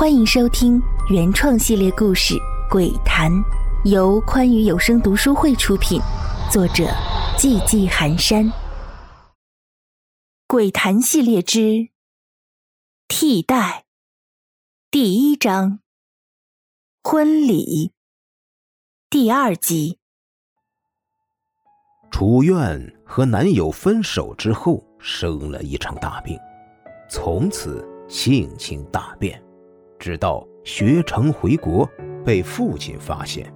欢迎收听原创系列故事《鬼谈》，由宽裕有声读书会出品，作者寂寂寒山。《鬼谈》系列之替代第一章婚礼第二集。楚苑和男友分手之后，生了一场大病，从此性情大变。直到学成回国，被父亲发现，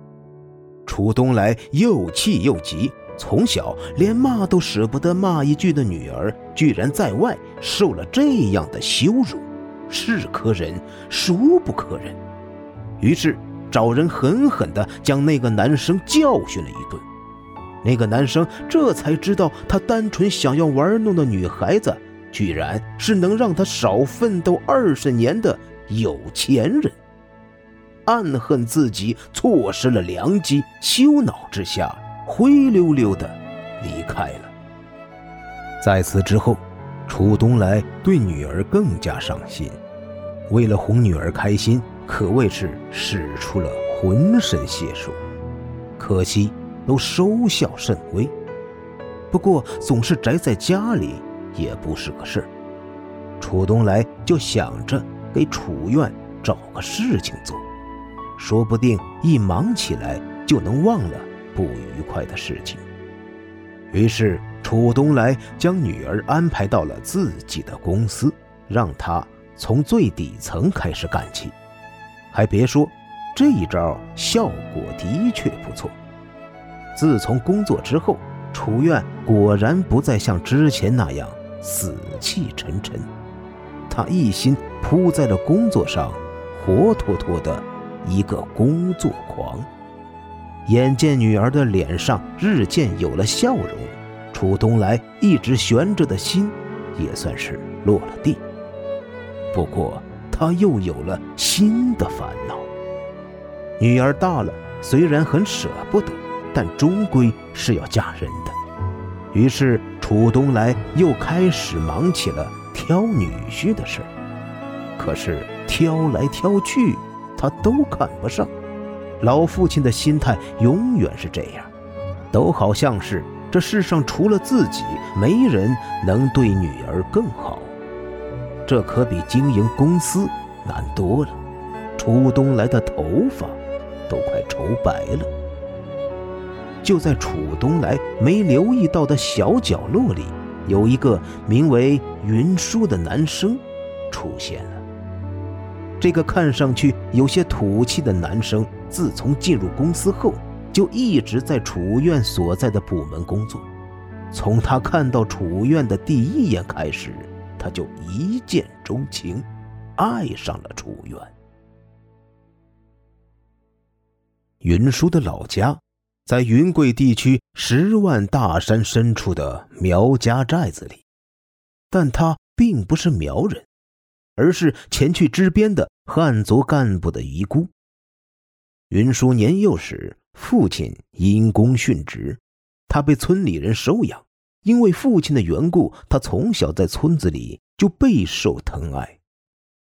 楚东来又气又急，从小连骂都舍不得骂一句的女儿，居然在外受了这样的羞辱，是可忍，孰不可忍？于是找人狠狠地将那个男生教训了一顿。那个男生这才知道，他单纯想要玩弄的女孩子，居然是能让他少奋斗二十年的。有钱人暗恨自己错失了良机，羞恼之下灰溜溜的离开了。在此之后，楚东来对女儿更加上心，为了哄女儿开心，可谓是使出了浑身解数。可惜都收效甚微。不过总是宅在家里也不是个事儿，楚东来就想着。给楚苑找个事情做，说不定一忙起来就能忘了不愉快的事情。于是楚东来将女儿安排到了自己的公司，让她从最底层开始干起。还别说，这一招效果的确不错。自从工作之后，楚苑果然不再像之前那样死气沉沉。他一心扑在了工作上，活脱脱的一个工作狂。眼见女儿的脸上日渐有了笑容，楚东来一直悬着的心也算是落了地。不过他又有了新的烦恼。女儿大了，虽然很舍不得，但终归是要嫁人的。于是楚东来又开始忙起了。挑女婿的事可是挑来挑去，他都看不上。老父亲的心态永远是这样，都好像是这世上除了自己，没人能对女儿更好。这可比经营公司难多了。楚东来的头发都快愁白了。就在楚东来没留意到的小角落里。有一个名为云舒的男生出现了。这个看上去有些土气的男生，自从进入公司后，就一直在楚院所在的部门工作。从他看到楚院的第一眼开始，他就一见钟情，爱上了楚院。云舒的老家。在云贵地区十万大山深处的苗家寨子里，但他并不是苗人，而是前去支边的汉族干部的遗孤。云舒年幼时，父亲因公殉职，他被村里人收养。因为父亲的缘故，他从小在村子里就备受疼爱，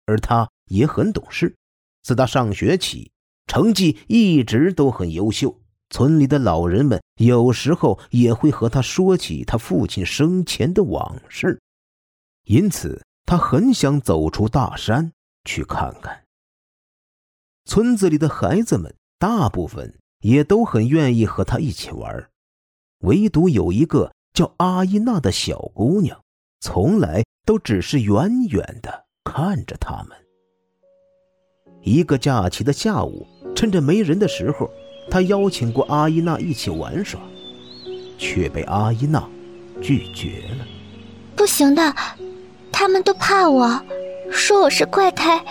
而他也很懂事。自他上学起，成绩一直都很优秀。村里的老人们有时候也会和他说起他父亲生前的往事，因此他很想走出大山去看看。村子里的孩子们大部分也都很愿意和他一起玩，唯独有一个叫阿依娜的小姑娘，从来都只是远远的看着他们。一个假期的下午，趁着没人的时候。他邀请过阿依娜一起玩耍，却被阿依娜拒绝了。不行的，他们都怕我，说我是怪胎。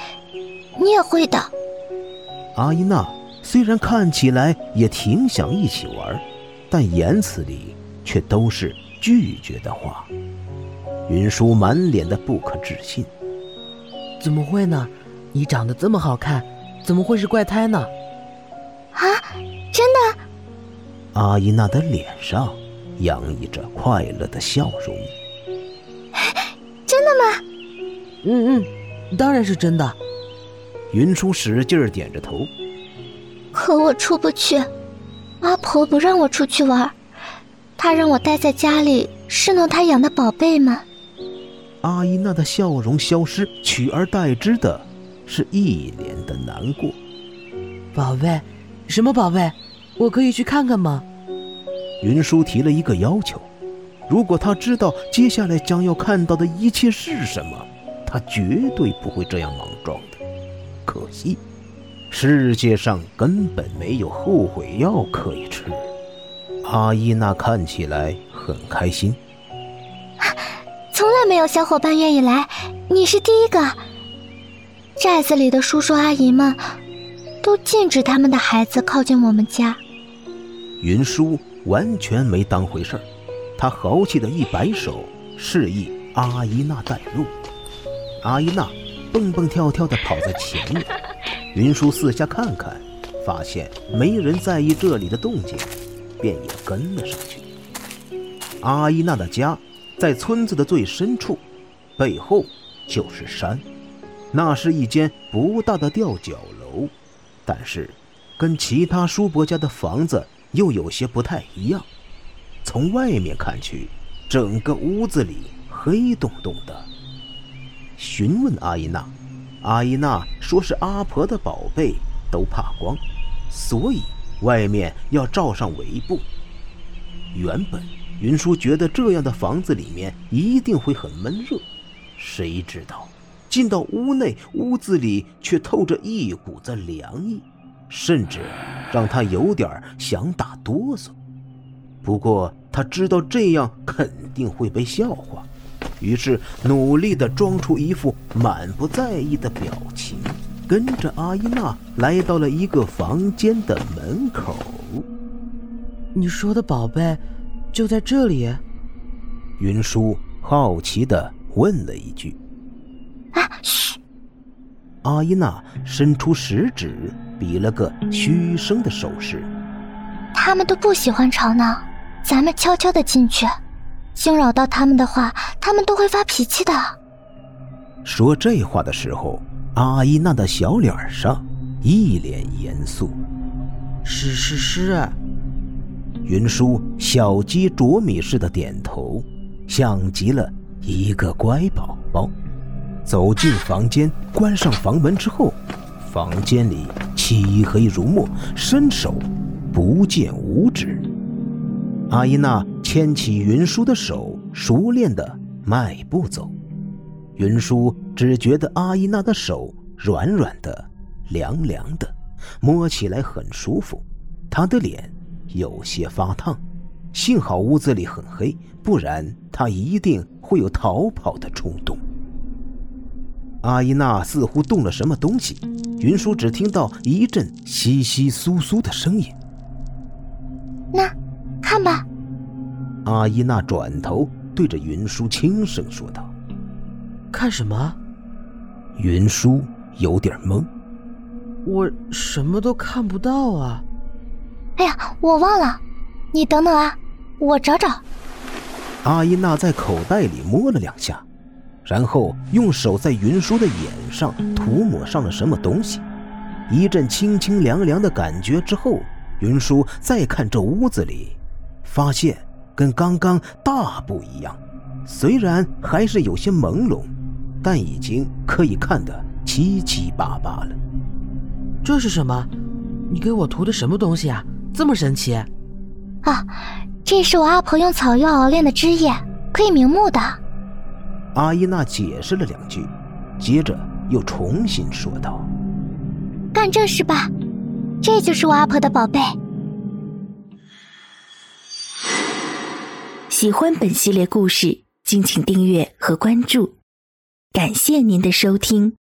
你也会的。阿依娜虽然看起来也挺想一起玩，但言辞里却都是拒绝的话。云舒满脸的不可置信：“怎么会呢？你长得这么好看，怎么会是怪胎呢？”啊！真的，阿依娜的脸上洋溢着快乐的笑容。真的吗？嗯嗯，当然是真的。云舒使劲儿点着头。可我出不去，阿婆不让我出去玩，她让我待在家里侍弄她养的宝贝们。阿依娜的笑容消失，取而代之的是一脸的难过。宝贝，什么宝贝？我可以去看看吗？云舒提了一个要求，如果他知道接下来将要看到的一切是什么，他绝对不会这样莽撞的。可惜，世界上根本没有后悔药可以吃。阿依娜看起来很开心。从来没有小伙伴愿意来，你是第一个。寨子里的叔叔阿姨们都禁止他们的孩子靠近我们家。云舒完全没当回事儿，他豪气的一摆手，示意阿依娜带路。阿依娜蹦蹦跳跳的跑在前面，云舒四下看看，发现没人在意这里的动静，便也跟了上去。阿依娜的家。在村子的最深处，背后就是山。那是一间不大的吊脚楼，但是跟其他叔伯家的房子又有些不太一样。从外面看去，整个屋子里黑洞洞的。询问阿依娜，阿依娜说是阿婆的宝贝都怕光，所以外面要罩上围布。原本。云舒觉得这样的房子里面一定会很闷热，谁知道进到屋内，屋子里却透着一股子凉意，甚至让他有点想打哆嗦。不过他知道这样肯定会被笑话，于是努力地装出一副满不在意的表情，跟着阿依娜来到了一个房间的门口。你说的宝贝。就在这里，云舒好奇的问了一句：“啊，嘘！”阿依娜伸出食指，比了个嘘声的手势。他们都不喜欢吵闹，咱们悄悄的进去，惊扰到他们的话，他们都会发脾气的。说这话的时候，阿依娜的小脸上一脸严肃。是是是。云舒小鸡啄米似的点头，像极了一个乖宝宝。走进房间，关上房门之后，房间里漆黑如墨，伸手不见五指。阿依娜牵起云舒的手，熟练的迈步走。云舒只觉得阿依娜的手软软的、凉凉的，摸起来很舒服。她的脸。有些发烫，幸好屋子里很黑，不然他一定会有逃跑的冲动。阿依娜似乎动了什么东西，云舒只听到一阵窸窸窣窣的声音。那，看吧。阿依娜转头对着云舒轻声说道：“看什么？”云舒有点懵：“我什么都看不到啊。”哎呀，我忘了，你等等啊，我找找。阿依娜在口袋里摸了两下，然后用手在云舒的眼上涂抹上了什么东西，一阵清清凉凉的感觉之后，云舒再看这屋子里，发现跟刚刚大不一样，虽然还是有些朦胧，但已经可以看得七七八八了。这是什么？你给我涂的什么东西啊？这么神奇，啊！这是我阿婆用草药熬炼的汁液，可以明目的。阿依娜解释了两句，接着又重新说道：“干正事吧，这就是我阿婆的宝贝。”喜欢本系列故事，敬请订阅和关注，感谢您的收听。